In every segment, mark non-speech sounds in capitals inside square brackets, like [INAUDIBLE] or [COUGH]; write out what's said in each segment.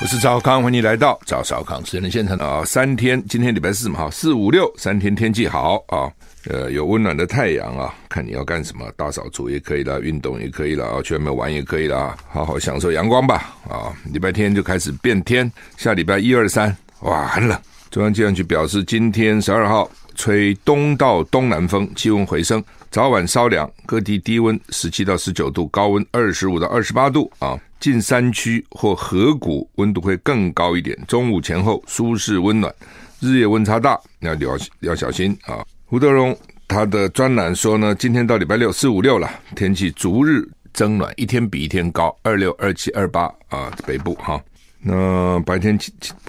我是赵康，欢迎来到赵少康私人现场啊！三天，今天礼拜四嘛，哈，四五六三天天气好啊，呃，有温暖的太阳啊，看你要干什么，大扫除也可以啦，运动也可以啦，啊，去外面玩也可以啦，好好享受阳光吧啊！礼拜天就开始变天，下礼拜一二三，哇，很冷。中央气象局表示，今天十二号吹东到东南风，气温回升，早晚稍凉，各地低温十七到十九度，高温二十五到二十八度啊。近山区或河谷温度会更高一点，中午前后舒适温暖，日夜温差大，要要要小心啊！胡德荣他的专栏说呢，今天到礼拜六四五六了，天气逐日增暖，一天比一天高，二六二七二八啊，北部哈，那白天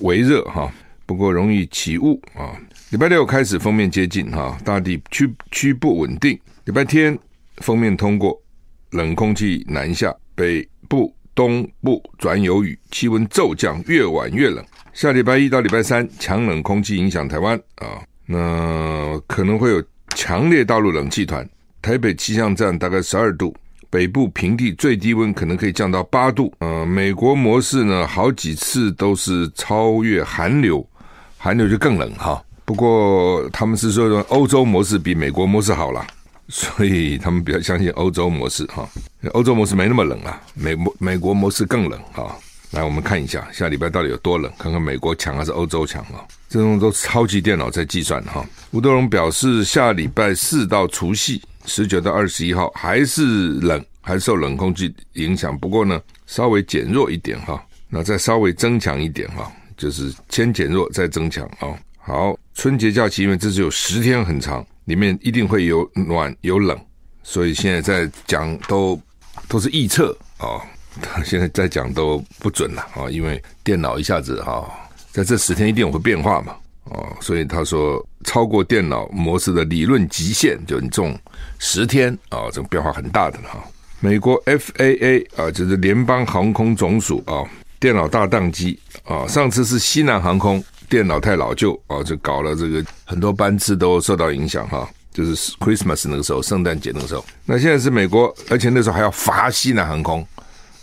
微热哈，不过容易起雾啊。礼拜六开始封面接近哈，大地区区不稳定。礼拜天封面通过，冷空气南下，北部。东部转有雨，气温骤降，越晚越冷。下礼拜一到礼拜三，强冷空气影响台湾啊，那可能会有强烈大陆冷气团。台北气象站大概十二度，北部平地最低温可能可以降到八度。呃，美国模式呢，好几次都是超越寒流，寒流就更冷哈。不过他们是说欧洲模式比美国模式好了。所以他们比较相信欧洲模式哈，欧洲模式没那么冷啊，美美国模式更冷哈。来，我们看一下下礼拜到底有多冷，看看美国强还是欧洲强啊？这种都超级电脑在计算哈。吴德荣表示，下礼拜四到除夕十九到二十一号还是冷，还受冷空气影响，不过呢稍微减弱一点哈，那再稍微增强一点哈，就是先减弱再增强啊。好，春节假期因为这是有十天很长。里面一定会有暖有冷，所以现在在讲都都是预测啊，[LAUGHS] 现在在讲都不准了啊，因为电脑一下子哈，在这十天一定会变化嘛，哦，所以他说超过电脑模式的理论极限，就你这种十天啊，这种变化很大的哈。美国 FAA 啊，就是联邦航空总署啊，电脑大宕机啊，上次是西南航空。电脑太老旧啊，就搞了这个很多班次都受到影响哈。就是 Christmas 那个时候，圣诞节那个时候。那现在是美国，而且那时候还要罚西南航空，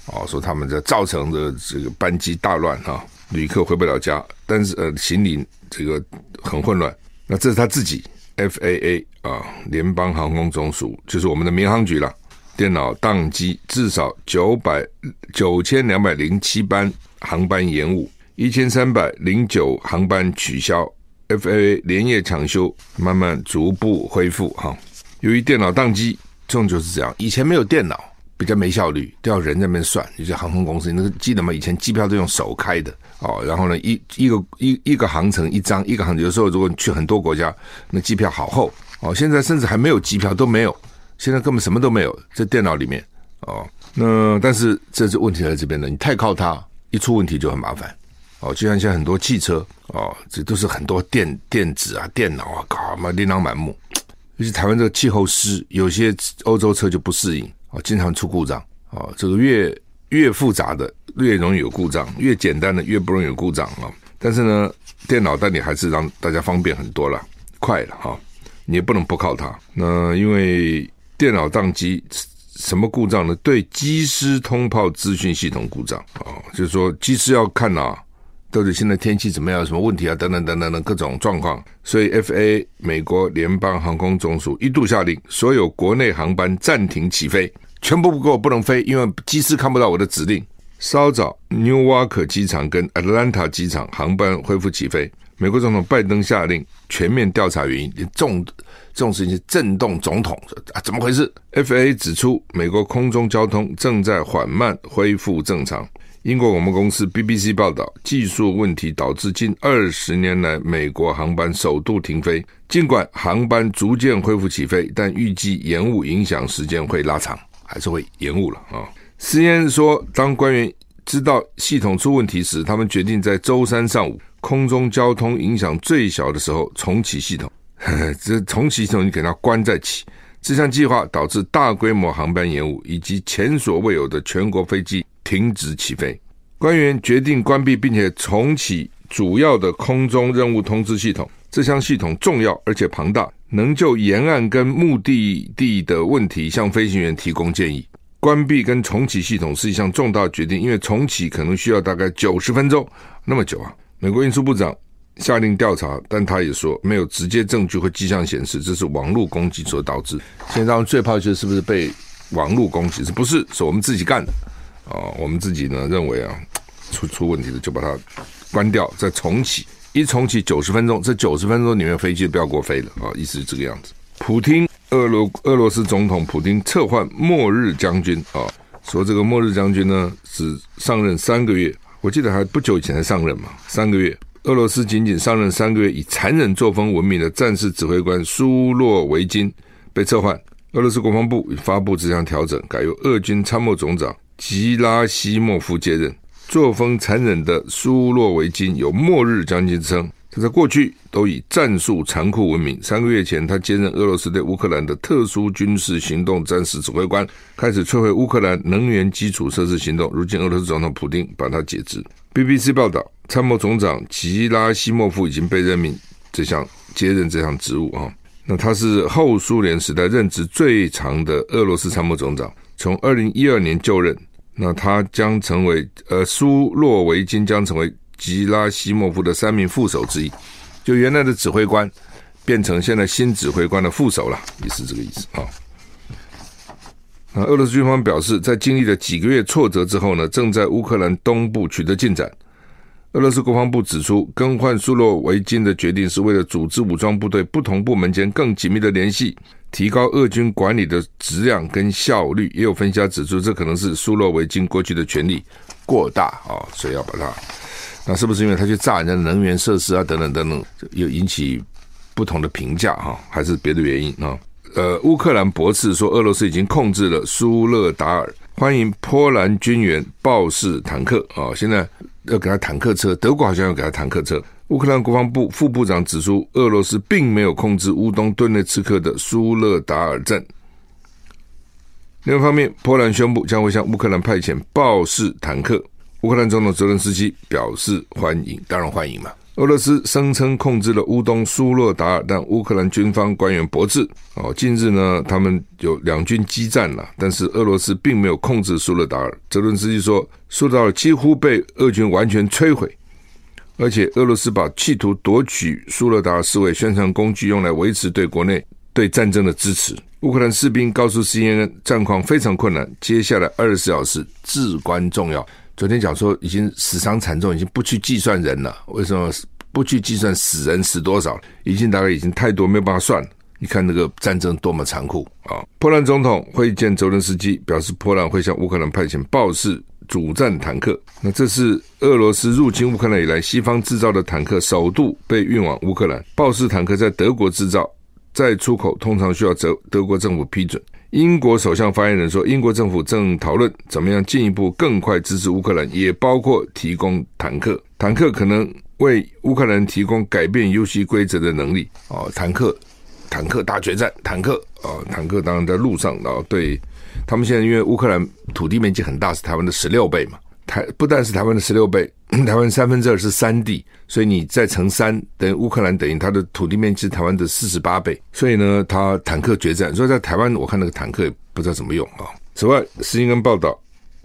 哦，说他们在造成的这个班机大乱哈，旅客回不了家，但是呃行李这个很混乱。那这是他自己 FAA 啊，联邦航空总署，就是我们的民航局了。电脑宕机，至少九百九千两百零七班航班延误。一千三百零九航班取消，FAA 连夜抢修，慢慢逐步恢复哈。由于电脑宕机，这种就是这样。以前没有电脑，比较没效率，都要人在那边算。有些航空公司，你那个记得吗？以前机票都用手开的哦。然后呢，一一个一一个航程一张，一个航程有时候如果你去很多国家，那机票好厚哦。现在甚至还没有机票都没有，现在根本什么都没有在电脑里面哦。那但是这是问题在这边的，你太靠它，一出问题就很麻烦。哦，就像现在很多汽车哦，这都是很多电电子啊、电脑啊，搞嘛琳琅满目。尤其台湾这个气候湿，有些欧洲车就不适应哦，经常出故障哦。这个越越复杂的越容易有故障，越简单的越不容易有故障啊。但是呢，电脑但你还是让大家方便很多了，快了哈。你也不能不靠它。那因为电脑宕机，什么故障呢？对机师通报资讯系统故障哦，就是说机师要看啊。到底现在天气怎么样？有什么问题啊？等等等等等各种状况，所以，FA 美国联邦航空总署一度下令所有国内航班暂停起飞，全部不够不能飞，因为机师看不到我的指令。稍早，Newark 机场跟 Atlanta 机场航班恢复起飞。美国总统拜登下令全面调查原因，这种这种事情震动总统啊，怎么回事？FAA 指出，美国空中交通正在缓慢恢复正常。英国广播公司 BBC 报道，技术问题导致近二十年来美国航班首度停飞。尽管航班逐渐恢复起飞，但预计延误影响时间会拉长，还是会延误了啊。，C N 说，当官员知道系统出问题时，他们决定在周三上午空中交通影响最小的时候重启系统。呵呵，这重启系统，你给它关再起。这项计划导致大规模航班延误，以及前所未有的全国飞机。停止起飞，官员决定关闭并且重启主要的空中任务通知系统。这项系统重要而且庞大，能就沿岸跟目的地的问题向飞行员提供建议。关闭跟重启系统是一项重大决定，因为重启可能需要大概九十分钟，那么久啊！美国运输部长下令调查，但他也说没有直接证据和迹象显示这是网络攻击所导致。现在最怕就是不是被网络攻击？是不是？是我们自己干的、哦！我们自己呢认为啊，出出问题了就把它关掉，再重启，一重启九十分钟，这九十分钟里面飞机不要给我飞了啊、意思是这个样子。普丁。俄罗俄罗斯总统普丁撤换末日将军啊，说这个末日将军呢只上任三个月，我记得还不久以前才上任嘛，三个月。俄罗斯仅仅上任三个月，以残忍作风闻名的战士指挥官苏洛维金被撤换。俄罗斯国防部已发布这项调整，改由俄军参谋总长吉拉西莫夫接任。作风残忍的苏洛维金有末日将军之称。他在过去都以战术残酷闻名。三个月前，他接任俄罗斯对乌克兰的特殊军事行动战时指挥官，开始摧毁乌克兰能源基础设施行动。如今，俄罗斯总统普丁把他解职。BBC 报道，参谋总长吉拉西莫夫已经被任命这项接任这项职务啊。那他是后苏联时代任职最长的俄罗斯参谋总长，从二零一二年就任。那他将成为呃，苏洛维金将成为。吉拉西莫夫的三名副手之一，就原来的指挥官变成现在新指挥官的副手了，也是这个意思啊。那俄罗斯军方表示，在经历了几个月挫折之后呢，正在乌克兰东部取得进展。俄罗斯国防部指出，更换苏洛维金的决定是为了组织武装部队不同部门间更紧密的联系，提高俄军管理的质量跟效率。也有分析家指出，这可能是苏洛维金过去的权力过大啊，所以要把它。那是不是因为他去炸人家能源设施啊，等等等等，又引起不同的评价哈？还是别的原因啊？呃，乌克兰驳斥说，俄罗斯已经控制了苏勒达尔，欢迎波兰军援豹式坦克啊！现在要给他坦克车，德国好像要给他坦克车。乌克兰国防部副部长指出，俄罗斯并没有控制乌东顿内茨克的苏勒达尔镇。另一方面，波兰宣布将会向乌克兰派遣豹式坦克。乌克兰总统泽连斯基表示欢迎，当然欢迎嘛。俄罗斯声称控制了乌东苏洛达尔，但乌克兰军方官员驳斥。哦，近日呢，他们有两军激战了，但是俄罗斯并没有控制苏洛达尔。泽伦斯基说，苏洛达尔几乎被俄军完全摧毁，而且俄罗斯把企图夺取苏洛达尔视为宣传工具，用来维持对国内对战争的支持。乌克兰士兵告诉 CNN，战况非常困难，接下来二十四小时至关重要。昨天讲说已经死伤惨重，已经不去计算人了。为什么不去计算死人死多少？已经大概已经太多，没有办法算。你看那个战争多么残酷啊！波兰总统会见泽伦斯基，表示波兰会向乌克兰派遣豹式主战坦克。那这是俄罗斯入侵乌克兰以来西方制造的坦克首度被运往乌克兰。豹式坦克在德国制造，在出口通常需要德德国政府批准。英国首相发言人说，英国政府正讨论怎么样进一步更快支持乌克兰，也包括提供坦克。坦克可能为乌克兰提供改变游戏规则的能力。哦，坦克，坦克大决战，坦克啊、哦，坦克当然在路上。然后对他们现在，因为乌克兰土地面积很大，是台湾的十六倍嘛。台不但是台湾的十六倍，[CLEARS THROAT] 台湾三分之二是山地，所以你再乘三，等于乌克兰等于它的土地面积台湾的四十八倍。所以呢，它坦克决战，所以在台湾我看那个坦克也不知道怎么用啊。此外，新闻报道，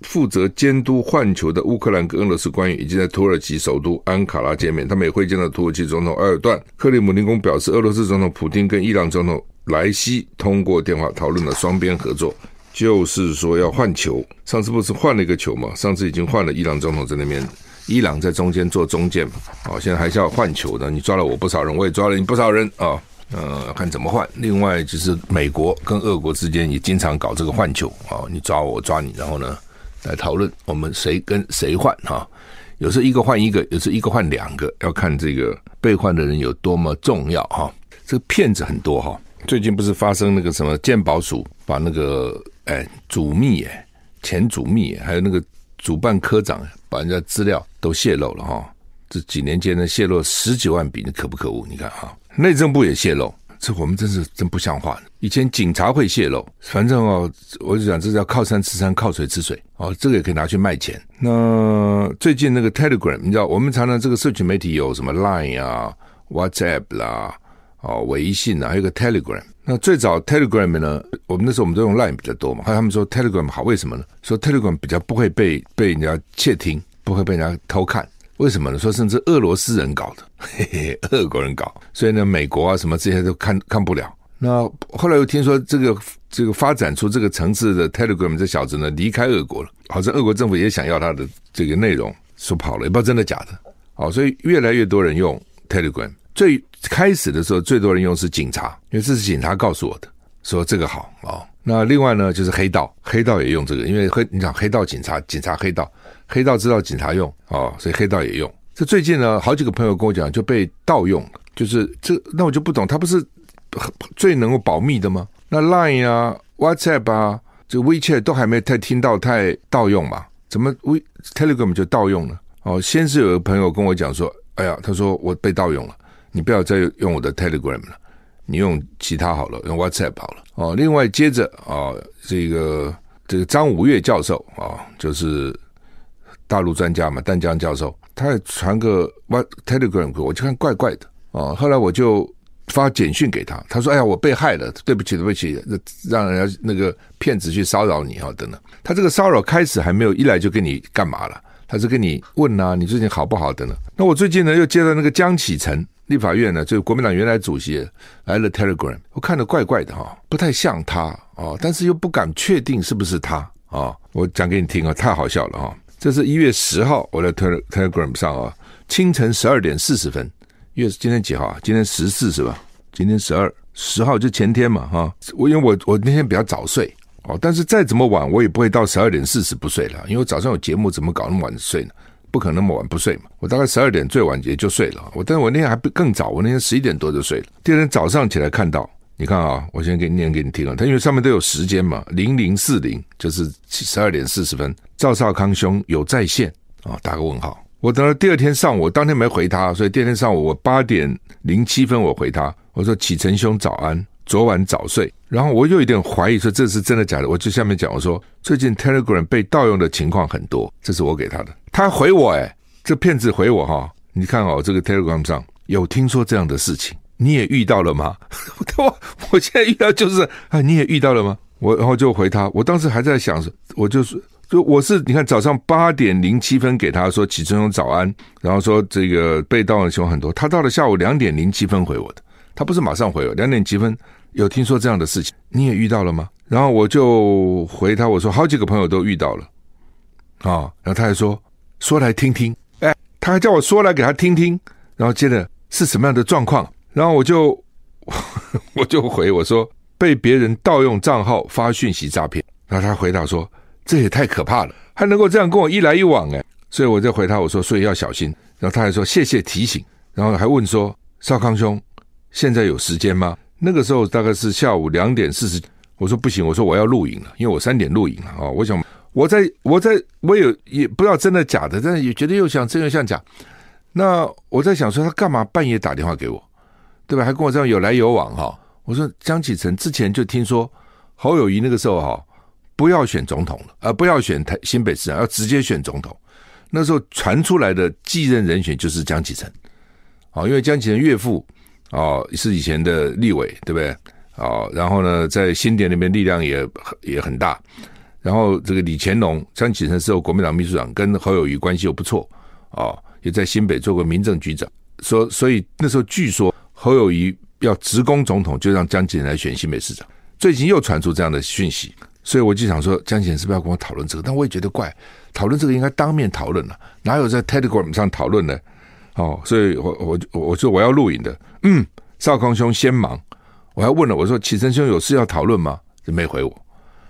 负责监督换球的乌克兰跟俄罗斯官员已经在土耳其首都安卡拉见面，他们也会见到土耳其总统埃尔段。克里姆林宫表示，俄罗斯总统普丁跟伊朗总统莱西通过电话讨论了双边合作。就是说要换球，上次不是换了一个球吗？上次已经换了，伊朗总统在那边，伊朗在中间做中间嘛。哦，现在还是要换球的。你抓了我不少人，我也抓了你不少人啊。呃，看怎么换。另外就是美国跟俄国之间也经常搞这个换球啊，你抓我，我抓你，然后呢来讨论我们谁跟谁换哈。有时候一个换一个，有时候一个换两个，要看这个被换的人有多么重要哈。这个骗子很多哈。最近不是发生那个什么鉴宝署把那个。哎，主秘哎，前主秘，还有那个主办科长，把人家资料都泄露了哈。这几年间呢，泄露十几万笔，你可不可恶？你看哈，内政部也泄露，这我们真是真不像话。以前警察会泄露，反正哦，我就讲这叫靠山吃山，靠水吃水哦，这个也可以拿去卖钱。那最近那个 Telegram，你知道，我们常常这个社群媒体有什么 Line 啊、WhatsApp 啦。哦，微信啊，还有个 Telegram。那最早 Telegram 呢，我们那时候我们都用 Line 比较多嘛。后来他们说 Telegram 好，为什么呢？说 Telegram 比较不会被被人家窃听，不会被人家偷看。为什么呢？说甚至俄罗斯人搞的，嘿嘿，俄国人搞，所以呢，美国啊什么这些都看看不了。那后来又听说这个这个发展出这个层次的 Telegram 这小子呢离开俄国了，好像俄国政府也想要他的这个内容，说跑了，也不知道真的假的。好，所以越来越多人用 Telegram。最开始的时候，最多人用是警察，因为这是警察告诉我的，说这个好啊。那另外呢，就是黑道，黑道也用这个，因为黑你讲黑道警察，警察黑道，黑道知道警察用啊，所以黑道也用。这最近呢，好几个朋友跟我讲，就被盗用，就是这，那我就不懂，他不是最能够保密的吗？那 Line 啊、WhatsApp 啊、这 WeChat 都还没太听到太盗用嘛？怎么 We Telegram 就盗用了？哦，先是有个朋友跟我讲说，哎呀，他说我被盗用了。你不要再用我的 Telegram 了，你用其他好了，用 WhatsApp 好了。哦，另外接着啊，这个这个张五岳教授啊，就是大陆专家嘛，淡江教授，他传个 What Telegram 给我，我就看怪怪的啊。后来我就发简讯给他，他说：“哎呀，我被害了，对不起，对不起，让人家那个骗子去骚扰你啊，等等。”他这个骚扰开始还没有一来就跟你干嘛了，他是跟你问啊，你最近好不好等等。那我最近呢又接到那个江启臣。立法院呢，就国民党原来主席来了 Telegram，我看着怪怪的哈，不太像他哦，但是又不敢确定是不是他啊。我讲给你听啊，太好笑了哈。这是一月十号，我在 Telegram 上啊，清晨十二点四十分，月今天几号啊？今天十四是吧？今天十二，十号就前天嘛哈。我因为我我那天比较早睡哦，但是再怎么晚我也不会到十二点四十不睡了，因为我早上有节目，怎么搞那么晚睡呢？不可能那么晚不睡嘛，我大概十二点最晚也就睡了。我，但是我那天还不更早，我那天十一点多就睡了。第二天早上起来看到，你看啊，我先给你念给你听啊。它因为上面都有时间嘛，零零四零就是十二点四十分，赵少康兄有在线啊，打个问号。我等到第二天上午，我当天没回他，所以第二天上午我八点零七分我回他，我说启程兄早安。昨晚早睡，然后我又有点怀疑说这是真的假的。我就下面讲我说最近 Telegram 被盗用的情况很多，这是我给他的。他回我诶，这骗子回我哈，你看哦，这个 Telegram 上有听说这样的事情，你也遇到了吗？我 [LAUGHS] 我现在遇到就是啊，你也遇到了吗？我然后就回他，我当时还在想，我就是就我是你看早上八点零七分给他说启程兄早安，然后说这个被盗用的情况很多，他到了下午两点零七分回我的，他不是马上回我，两点几分。有听说这样的事情，你也遇到了吗？然后我就回他，我说好几个朋友都遇到了，啊，然后他还说说来听听，哎，他还叫我说来给他听听，然后接着是什么样的状况？然后我就 [LAUGHS] 我就回我说被别人盗用账号发讯息诈骗，然后他回答说这也太可怕了，还能够这样跟我一来一往哎，所以我就回他我说所以要小心，然后他还说谢谢提醒，然后还问说少康兄现在有时间吗？那个时候大概是下午两点四十，我说不行，我说我要录影了，因为我三点录影了啊。我想我在我在我有也不知道真的假的，但是也觉得又像真又像假。那我在想说他干嘛半夜打电话给我，对吧？还跟我这样有来有往哈。我说江启臣之前就听说侯友宜那个时候哈不要选总统了，而不要选台新北市长，要直接选总统。那时候传出来的继任人选就是江启臣，啊，因为江启臣岳父。哦，是以前的立委，对不对？哦，然后呢，在新店那边力量也也很大。然后这个李乾隆、江启臣时候国民党秘书长，跟侯友谊关系又不错。哦，也在新北做过民政局长。说，所以那时候据说侯友谊要直攻总统，就让江启来选新北市长。最近又传出这样的讯息，所以我就想说，江启是不是要跟我讨论这个？但我也觉得怪，讨论这个应该当面讨论了，哪有在 Telegram 上讨论呢？哦，所以我我我说我要录影的，嗯，少康兄先忙，我还问了，我说启辰兄有事要讨论吗？就没回我。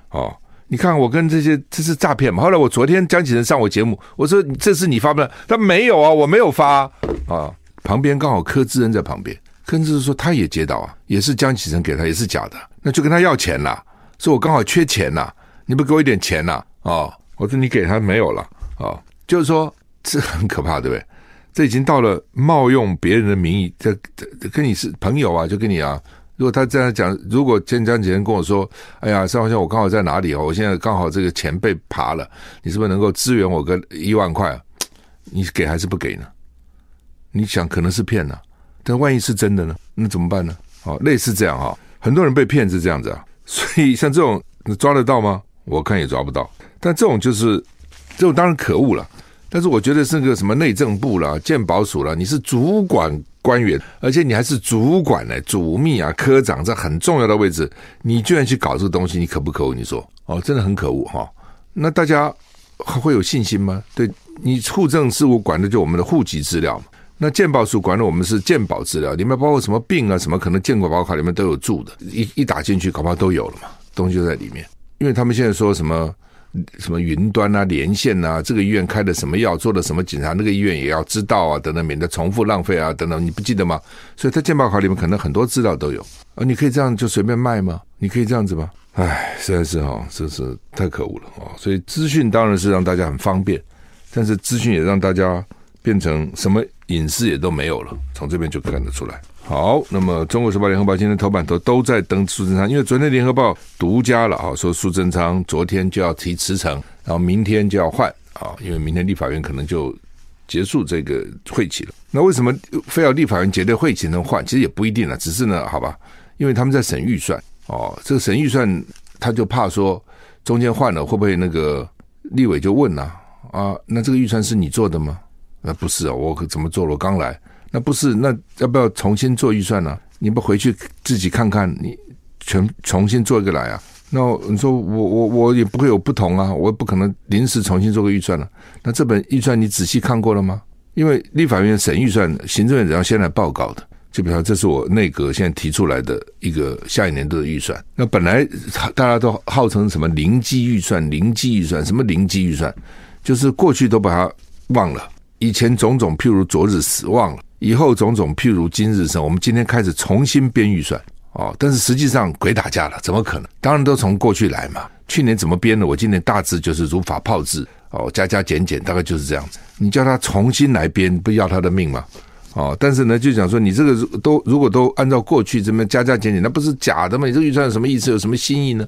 哦，你看我跟这些这是诈骗嘛？后来我昨天江启成上我节目，我说这是你发的，他没有啊，我没有发啊。旁边刚好柯志恩在旁边，柯志恩说他也接到啊，也是江启成给他，也是假的，那就跟他要钱啦，说我刚好缺钱呐，你不给我一点钱呐？哦，我说你给他没有了，哦，就是说这很可怕，对不对？这已经到了冒用别人的名义，这这跟你是朋友啊，就跟你啊。如果他这样讲，如果江启臣跟我说：“哎呀，少康兄，我刚好在哪里哦，我现在刚好这个钱被扒了，你是不是能够支援我个一万块？你给还是不给呢？你想可能是骗呢、啊，但万一是真的呢？那怎么办呢？哦，类似这样啊，很多人被骗是这样子啊。所以像这种你抓得到吗？我看也抓不到。但这种就是这种当然可恶了。但是我觉得是个什么内政部啦、鉴宝署啦，你是主管官员，而且你还是主管呢、主秘啊、科长，这很重要的位置，你居然去搞这个东西，你可不可恶？你说哦，真的很可恶哈。那大家会有信心吗？对，你户政事务管的就我们的户籍资料嘛，那鉴宝署管的我们是鉴宝资料，里面包括什么病啊，什么可能健保卡里面都有注的，一一打进去，搞不好都有了嘛，东西就在里面。因为他们现在说什么。什么云端啊，连线啊，这个医院开的什么药，做了什么检查，那个医院也要知道啊，等等，免得重复浪费啊，等等，你不记得吗？所以在健保卡里面可能很多资料都有啊，你可以这样就随便卖吗？你可以这样子吗？唉，实在是哈、哦，这是太可恶了啊、哦！所以资讯当然是让大家很方便，但是资讯也让大家变成什么隐私也都没有了，从这边就看得出来。好，那么《中国时报》、《联合报》今天头版头都在登苏贞昌，因为昨天《联合报》独家了啊，说苏贞昌昨天就要提辞呈，然后明天就要换啊，因为明天立法院可能就结束这个会期了。那为什么非要立法院结对会期能换？其实也不一定了，只是呢，好吧，因为他们在审预算哦，这个审预算他就怕说中间换了会不会那个立委就问呐啊，那这个预算是你做的吗？那不是啊，我怎么做了？我刚来。那不是，那要不要重新做预算呢、你不回去自己看看，你全重新做一个来啊？那你说我我我也不会有不同啊，我也不可能临时重新做个预算了、那这本预算你仔细看过了吗？因为立法院审预算，行政院长要先来报告的。就比方这是我内阁现在提出来的一个下一年度的预算。那本来大家都号称什么零基预算、零基预算，什么零基预算，就是过去都把它忘了。以前种种譬如昨日死忘了。以后种种譬如今日生，我们今天开始重新编预算哦，但是实际上鬼打架了，怎么可能？当然都从过去来嘛。去年怎么编的？我今年大致就是如法炮制哦，加加减减，大概就是这样子。你叫他重新来编，不要他的命吗？哦，但是呢，就讲说你这个都如果都按照过去这么加加减减，那不是假的吗？你这个预算有什么意思？有什么新意呢？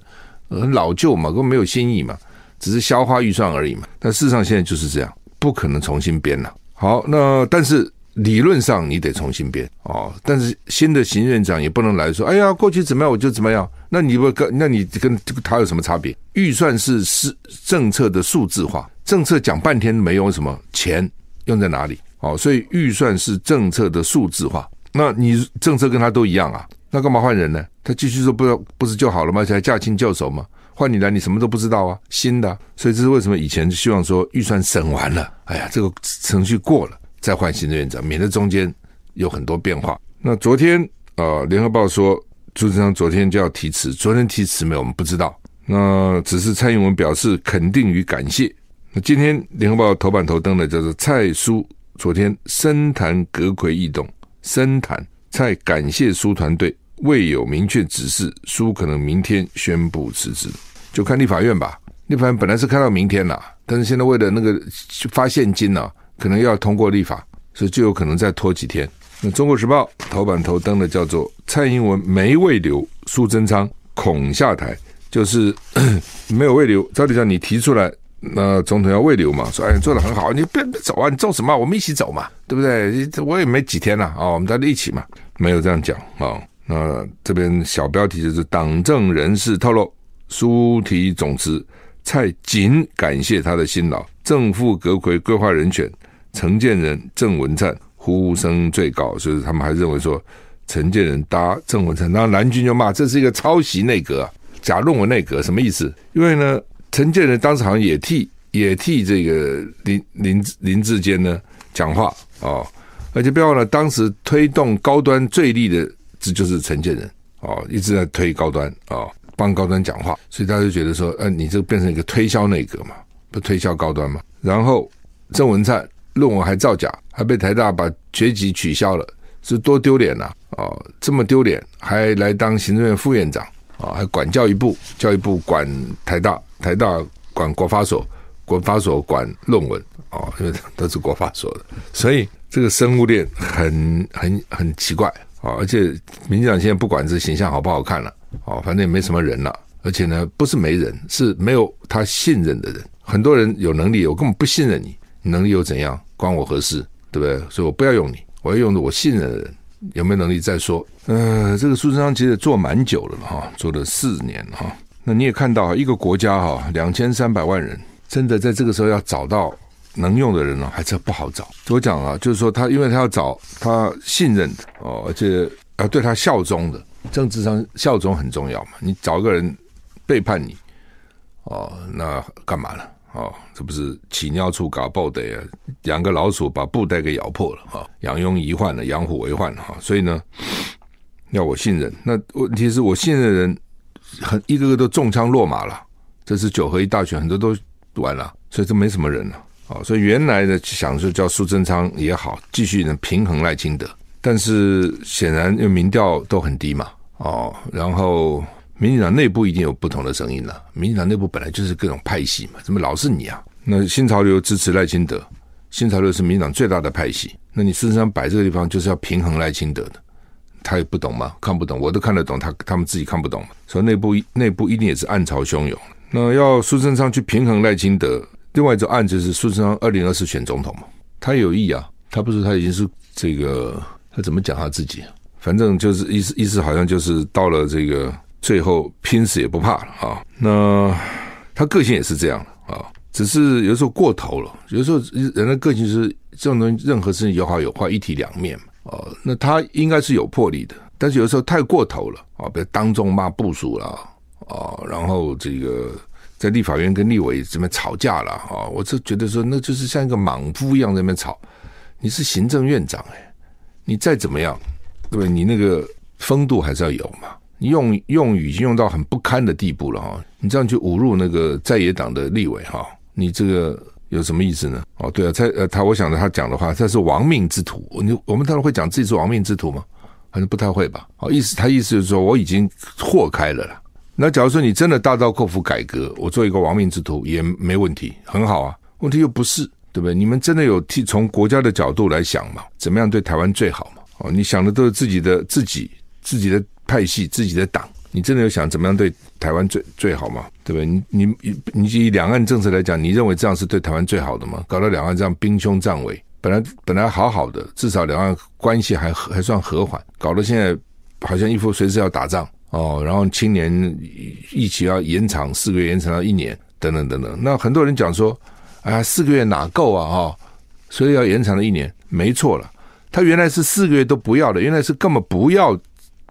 很老旧嘛，根本没有新意嘛，只是消化预算而已嘛。但事实上现在就是这样，不可能重新编了。好，那但是。理论上你得重新编哦，但是新的行政长也不能来说，哎呀，过去怎么样我就怎么样。那你不跟，那你跟他有什么差别？预算是是政策的数字化，政策讲半天没用什么钱用在哪里？哦，所以预算是政策的数字化。那你政策跟他都一样啊，那干嘛换人呢？他继续说不要，不是就好了吗？才驾轻就熟吗？换你来，你什么都不知道啊，新的。所以这是为什么以前希望说预算审完了，哎呀，这个程序过了。再换行政院长，免得中间有很多变化。那昨天啊，联合报说朱志昌昨天就要提辞，昨天提辞没有？我们不知道。那只是蔡英文表示肯定与感谢。那今天联合报头版头登的叫做蔡苏昨天深谈阁揆异动，深谈蔡感谢苏团队，未有明确指示，苏可能明天宣布辞职，就看立法院吧。立法院本来是开到明天了，但是现在为了那个发现金呢，可能要通过立法，所以就有可能再拖几天。那《中国时报》头版头登的叫做“蔡英文没慰留苏贞昌恐下台”，就是 [COUGHS] 没有慰留。照理讲，你提出来，那总统要慰留嘛？说哎，做的很好，你别别走啊，你走什么？我们一起走嘛，对不对？我也没几天了啊，我们在一起嘛，没有这样讲啊。那这边小标题就是党政人士透露，苏提总辞，蔡谨感谢他的辛劳，正副阁揆规划人选。陈建仁、郑文灿呼声最高，所以他们还认为说陈建仁搭郑文灿，然后蓝军就骂这是一个抄袭内阁啊，假论文内阁，什么意思？因为呢，陈建仁当时好像也替也替这个林林林志坚呢讲话哦，而且不要忘了，当时推动高端最力的这就是陈建仁哦，一直在推高端哦，帮高端讲话，所以大家就觉得说，呃，你这个变成一个推销内阁嘛，不推销高端嘛？然后郑文灿。论文还造假，还被台大把学籍取消了，是多丢脸呐！哦，这么丢脸，还来当行政院副院长啊，还管教育部，教育部管台大，台大管国发所，国发所管论文哦，因为都是国发所的，所以这个生物链很很很奇怪啊！而且民进党现在不管这形象好不好看了，哦，反正也没什么人了，而且呢，不是没人，是没有他信任的人，很多人有能力，我根本不信任你。能力又怎样？关我何事？对不对？所以我不要用你，我要用的我信任的人。有没有能力再说？呃，这个苏贞昌其实做蛮久了哈，做了四年哈。那你也看到一个国家哈，两千三百万人，真的在这个时候要找到能用的人呢，还是不好找。我讲啊，就是说他，因为他要找他信任的哦，而且要对他效忠的，政治上效忠很重要嘛。你找一个人背叛你哦，那干嘛呢？哦，这不是起尿处搞爆的啊？养个老鼠把布袋给咬破了啊！养拥遗患了，养虎为患哈。所以呢，要我信任，那问题是我信任的人很一个个都中枪落马了。这是九合一大选，很多都完了，所以这没什么人了啊。所以原来的想说叫苏贞昌也好，继续能平衡赖清德，但是显然因为民调都很低嘛，哦，然后。民进党内部一定有不同的声音了。民进党内部本来就是各种派系嘛，怎么老是你啊？那新潮流支持赖清德，新潮流是民进党最大的派系。那你事实上摆这个地方就是要平衡赖清德的，他也不懂吗？看不懂，我都看得懂，他他们自己看不懂。所以内部内部一定也是暗潮汹涌。那要苏贞昌去平衡赖清德，另外一种案就是苏贞昌二零二四选总统嘛，他有意啊，他不是他已经是这个，他怎么讲他自己？反正就是意思意思好像就是到了这个。最后拼死也不怕了啊！那他个性也是这样啊，只是有时候过头了。有时候人的个性是这种东西，任何事情有好有坏，一体两面嘛。哦，那他应该是有魄力的，但是有时候太过头了啊，比如当众骂部属了啊，然后这个在立法院跟立委这边吵架了啊，我就觉得说，那就是像一个莽夫一样在那边吵。你是行政院长哎，你再怎么样，对不对？你那个风度还是要有嘛。用用语已经用到很不堪的地步了哈，你这样去侮辱那个在野党的立委哈，你这个有什么意思呢？哦，对啊，他呃他，我想着他讲的话，他是亡命之徒。你我们当然会讲自己是亡命之徒吗？好像不太会吧？哦，意思他意思就是说我已经豁开了啦。那假如说你真的大刀阔斧改革，我做一个亡命之徒也没问题，很好啊。问题又不是，对不对？你们真的有替从国家的角度来想嘛？怎么样对台湾最好嘛？哦，你想的都是自己的自己自己的。派系自己的党，你真的有想怎么样对台湾最最好吗？对不对？你你你以两岸政策来讲，你认为这样是对台湾最好的吗？搞到两岸这样兵凶战危，本来本来好好的，至少两岸关系还还算和缓，搞得现在好像一副随时要打仗哦。然后青年疫情要延长四个月，延长到一年，等等等等。那很多人讲说，哎呀，四个月哪够啊？哈，所以要延长了一年，没错了。他原来是四个月都不要的，原来是根本不要。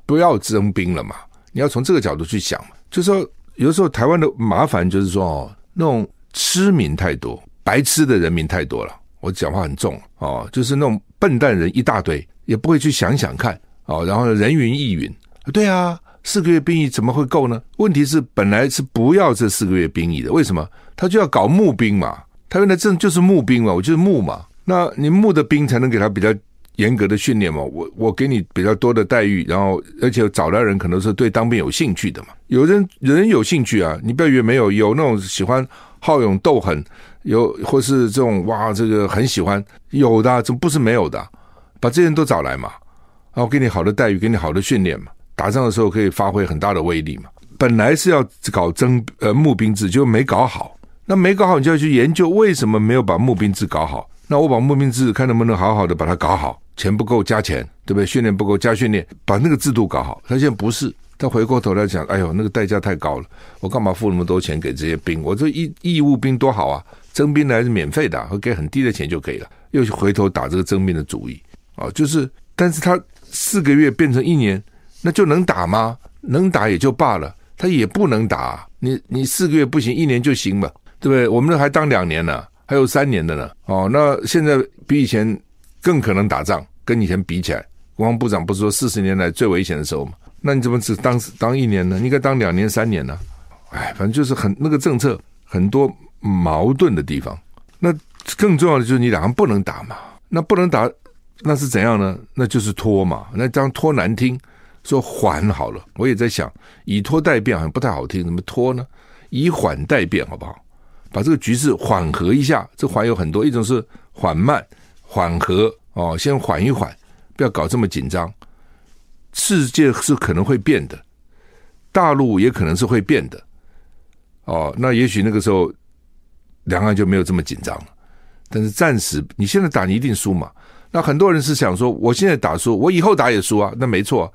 不要征兵了嘛？你要从这个角度去想。就是说，有时候台湾的麻烦就是说哦，那种痴民太多，白痴的人民太多了。我讲话很重哦，就是那种笨蛋人一大堆，也不会去想想看哦。然后人云亦云，对啊，四个月兵役怎么会够呢？问题是本来是不要这四个月兵役的，为什么？他就要搞募兵嘛。他原来这就是募兵嘛，我就是募嘛。那你募的兵才能给他比较。严格的训练嘛，我我给你比较多的待遇，然后而且找来人可能是对当兵有兴趣的嘛。有人人有兴趣啊，你不要以为没有，有那种喜欢好勇斗狠，有或是这种哇，这个很喜欢有的，怎么不是没有的？把这些人都找来嘛，然后给你好的待遇，给你好的训练嘛，打仗的时候可以发挥很大的威力嘛。本来是要搞征呃募兵制，就没搞好，那没搞好，你就要去研究为什么没有把募兵制搞好。那我把募兵制看能不能好好的把它搞好。钱不够加钱，对不对？训练不够加训练，把那个制度搞好。他现在不是，他回过头来讲，哎呦，那个代价太高了，我干嘛付那么多钱给这些兵？我这义义务兵多好啊，征兵来是免费的，会给很低的钱就可以了。又回头打这个征兵的主意啊，就是，但是他四个月变成一年，那就能打吗？能打也就罢了，他也不能打。你你四个月不行，一年就行嘛，对不对？我们那还当两年呢，还有三年的呢。哦，那现在比以前。更可能打仗，跟以前比起来，国防部长不是说四十年来最危险的时候吗？那你怎么只当当一年呢？你应该当两年、三年呢？哎，反正就是很那个政策很多矛盾的地方。那更重要的就是你两个不能打嘛，那不能打，那是怎样呢？那就是拖嘛。那这样拖难听，说缓好了。我也在想，以拖待变好像不太好听，怎么拖呢？以缓待变好不好？把这个局势缓和一下。这缓有很多，一种是缓慢。缓和哦，先缓一缓，不要搞这么紧张。世界是可能会变的，大陆也可能是会变的。哦，那也许那个时候两岸就没有这么紧张了。但是暂时，你现在打你一定输嘛。那很多人是想说，我现在打输，我以后打也输啊。那没错，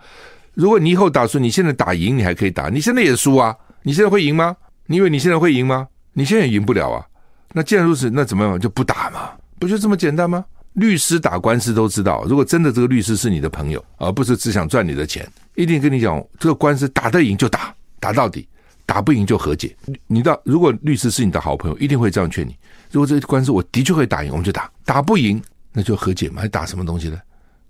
如果你以后打输，你现在打赢，你还可以打，你现在也输啊。你现在会赢吗？你以为你现在会赢吗？你现在也赢不了啊。那既然如此，那怎么样就不打嘛？不就这么简单吗？律师打官司都知道，如果真的这个律师是你的朋友，而不是只想赚你的钱，一定跟你讲，这个官司打得赢就打，打到底，打不赢就和解。你到如果律师是你的好朋友，一定会这样劝你。如果这个官司我的确会打赢，我们就打；打不赢，那就和解嘛。还打什么东西呢？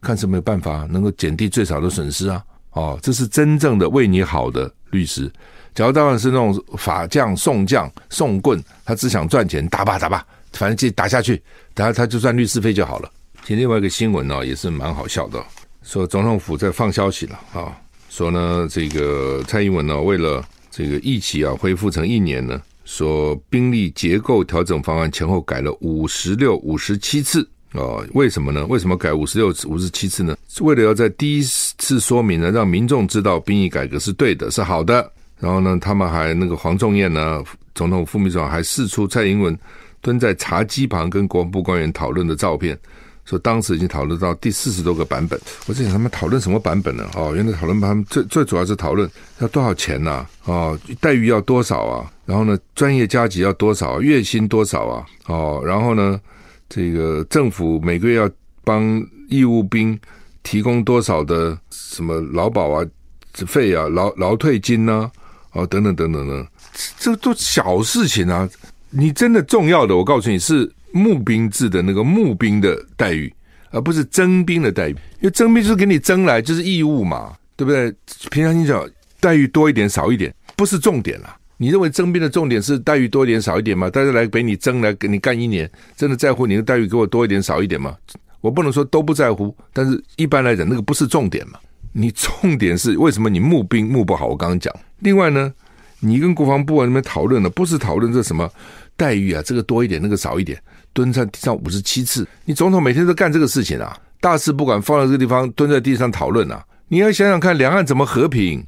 看是没有办法能够减低最少的损失啊！哦，这是真正的为你好的律师。假如当然是那种法将、宋将、宋棍，他只想赚钱，打吧打吧。反正就打下去，然后他就赚律师费就好了。其实另外一个新闻呢、也是蛮好笑的，说总统府在放消息了啊，说呢这个蔡英文呢，为了这个疫情啊恢复成一年呢，说兵力结构调整方案前后改了五十六、五十七次啊，为什么呢？为什么改五十六次、五十七次呢？为了要在第一次说明呢，让民众知道兵役改革是对的，是好的。然后呢，他们还那个黄仲彦呢，总统副秘书长还释出蔡英文。蹲在茶几旁跟国防部官员讨论的照片，说当时已经讨论到第四十多个版本。我在想他们讨论什么版本呢？哦，原来讨论他们最最主要是讨论要多少钱呐、哦，待遇要多少啊？然后呢，专业加给要多少？月薪多少啊？哦，然后呢，这个政府每个月要帮义务兵提供多少的什么劳保啊、费啊、劳劳退金呢、哦，等等等等等，这都小事情啊。你真的重要的，我告诉你是募兵制的那个募兵的待遇，而不是征兵的待遇。因为征兵就是给你征来，就是义务嘛，对不对？平常你讲待遇多一点少一点，不是重点啦。你认为征兵的重点是待遇多一点少一点吗？大家来给你征来给你干一年，真的在乎你的待遇给我多一点少一点吗？我不能说都不在乎，但是一般来讲那个不是重点嘛。你重点是为什么你募兵募不好？我刚刚讲。另外呢，你跟国防部啊那边讨论的不是讨论这什么？待遇啊，这个多一点，那个少一点，蹲在地上五十七次。你总统每天都干这个事情啊，大事不管放在这个地方，蹲在地上讨论啊。你要想想看，两岸怎么和平？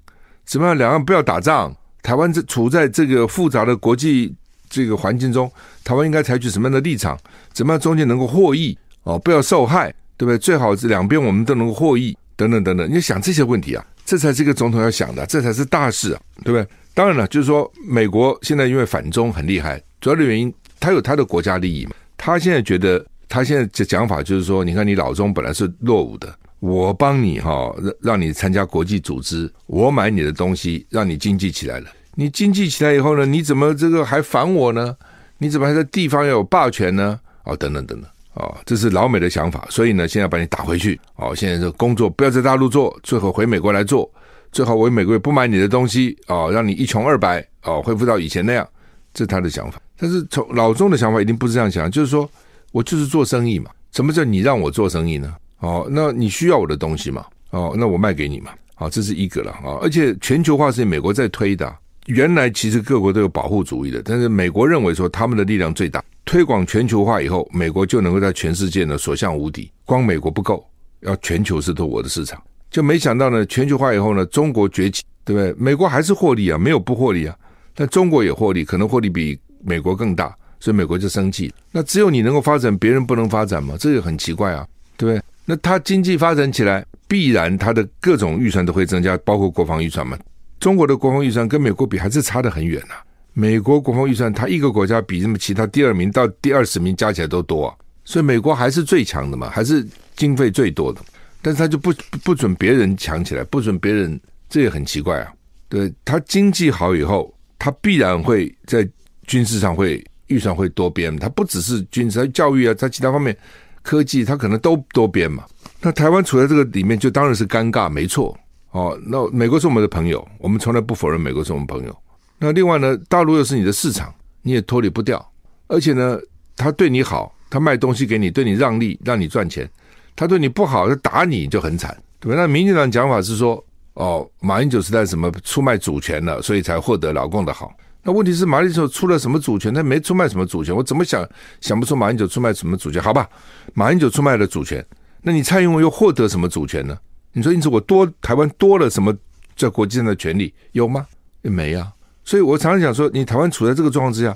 怎么样？两岸不要打仗？台湾这处在这个复杂的国际这个环境中，台湾应该采取什么样的立场？怎么样中间能够获益？哦，不要受害，对不对？最好是两边我们都能够获益，等等等等。你想这些问题啊，这才是一个总统要想的，这才是大事啊，对不对？当然了，就是说美国现在因为反中很厉害。主要的原因，他有他的国家利益嘛。他现在觉得，他现在的讲法就是说，你看你老中本来是落伍的，我帮你哈，让让你参加国际组织，我买你的东西，让你经济起来了。你经济起来以后呢，你怎么这个还反我呢？你怎么还在地方要有霸权呢？哦，等等等等，哦，这是老美的想法。所以呢，现在把你打回去。哦，现在这工作不要在大陆做，最好回美国来做，最好回美国也不买你的东西，哦，让你一穷二白，哦，恢复到以前那样。这是他的想法。但是从老中的想法一定不是这样想，就是说我就是做生意嘛。什么叫你让我做生意呢？哦，那你需要我的东西嘛？哦，那我卖给你嘛？好，这是一个了啊。而且全球化是美国在推的。原来其实各国都有保护主义的，但是美国认为说他们的力量最大，推广全球化以后，美国就能够在全世界呢所向无敌。光美国不够，要全球是都我的市场。就没想到呢，全球化以后呢，中国崛起，对不对？美国还是获利啊，没有不获利啊。但中国也获利，可能获利比。美国更大，所以美国就生气。那只有你能够发展，别人不能发展吗？这个很奇怪啊，对不对？那他经济发展起来，必然他的各种预算都会增加，包括国防预算嘛。中国的国防预算跟美国比还是差得很远呐、啊。美国国防预算，它一个国家比什么其他第二名到第二十名加起来都多啊。所以美国还是最强的嘛，还是经费最多的。但是他就不不准别人强起来，不准别人，这也很奇怪啊。对，他经济好以后，他必然会在。军事上会预算会多编，他不只是军事，教育啊，在其他方面，科技他可能都多编嘛。那台湾处在这个里面，就当然是尴尬，没错。哦，那美国是我们的朋友，我们从来不否认美国是我们朋友。那另外呢，大陆又是你的市场，你也脱离不掉。而且呢，他对你好，他卖东西给你，对你让利，让你赚钱；他对你不好，他打你就很惨，对吧？那民进党讲法是说，哦，马英九时代什么出卖主权了，所以才获得老共的好。那问题是马英九出了什么主权？他没出卖什么主权，我怎么想想不出马英九出卖什么主权？好吧，马英九出卖了主权，那你蔡英文又获得什么主权呢？你说因此我多台湾多了什么在国际上的权利有吗？也没啊。所以我常常讲说，你台湾处在这个状况之下，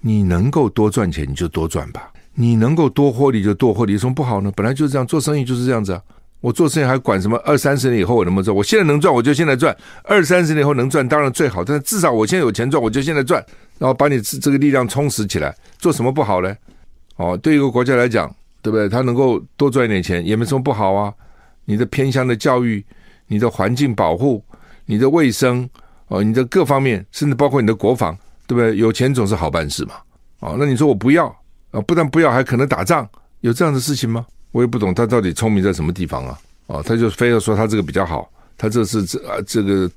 你能够多赚钱你就多赚吧，你能够多获利就多获利，有什么不好呢？本来就是这样，做生意就是这样子啊。我做生意还管什么二三十年以后我能不能赚？我现在能赚我就现在赚，二三十年以后能赚当然最好，但是至少我现在有钱赚我就现在赚，然后把你这个力量充实起来，做什么不好呢？哦，对一个国家来讲，对不对？他能够多赚一点钱也没什么不好啊。你的偏乡的教育，你的环境保护，你的卫生，哦，你的各方面，甚至包括你的国防，对不对？有钱总是好办事嘛。哦，那你说我不要啊？不但不要，还可能打仗，有这样的事情吗？我也不懂他到底聪明在什么地方啊！哦，他就非要说他这个比较好，他这是这啊这个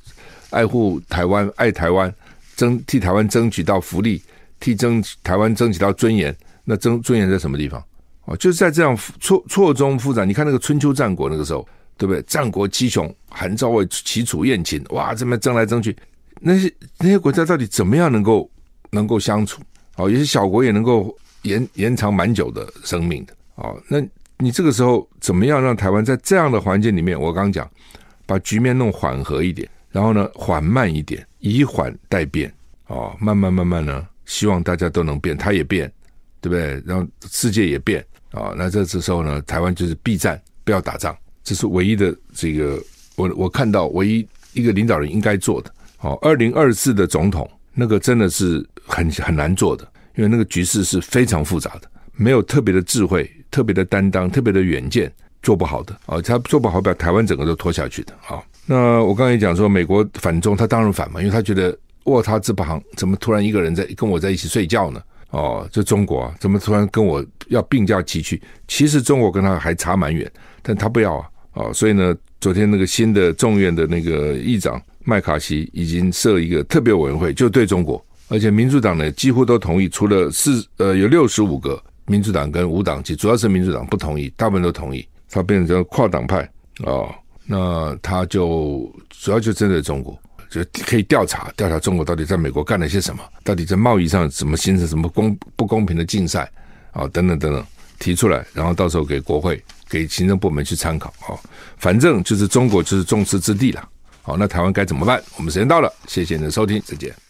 爱护台湾、爱台湾、争替台湾争取到福利，替争台湾争取到尊严。那争尊严在什么地方？哦，就是在这样错错综复杂。你看那个春秋战国那个时候，对不对？战国七雄，韩赵魏齐楚燕秦，哇，这么争来争去，那些那些国家到底怎么样能够能够相处？哦，有些小国也能够延延长蛮久的生命的。哦，那。你这个时候怎么样让台湾在这样的环境里面？我刚刚讲，把局面弄缓和一点，然后呢，缓慢一点，以缓待变，哦，慢慢慢慢呢，希望大家都能变，他也变，对不对？然后世界也变，啊、那这这时候呢，台湾就是避战，不要打仗，这是唯一的这个我我看到唯一一个领导人应该做的。哦，二零二四的总统那个真的是很很难做的，因为那个局势是非常复杂的，没有特别的智慧。特别的担当，特别的远见，做不好的啊！他做不好，把台湾整个都拖下去的啊！那我刚才讲说，美国反中，他当然反嘛，因为他觉得卧他这旁怎么突然一个人在跟我在一起睡觉呢？哦，这中国啊，怎么突然跟我要并驾齐驱？其实中国跟他还差蛮远，但他不要啊！哦，所以呢，昨天那个新的众院的那个议长麦卡锡已经设一个特别委员会，就对中国，而且民主党呢几乎都同意，除了四呃有六十五个。民主党跟无党籍，主要是民主党不同意，大部分都同意，他变成跨党派哦。那他就主要就针对中国，可以调查调查中国到底在美国干了些什么，到底在贸易上怎么形成什么公不公平的竞赛啊、等等等等，提出来，然后到时候给国会、给行政部门去参考啊、反正就是中国就是众矢之的了。好、那台湾该怎么办？我们时间到了，谢谢你的收听，再见。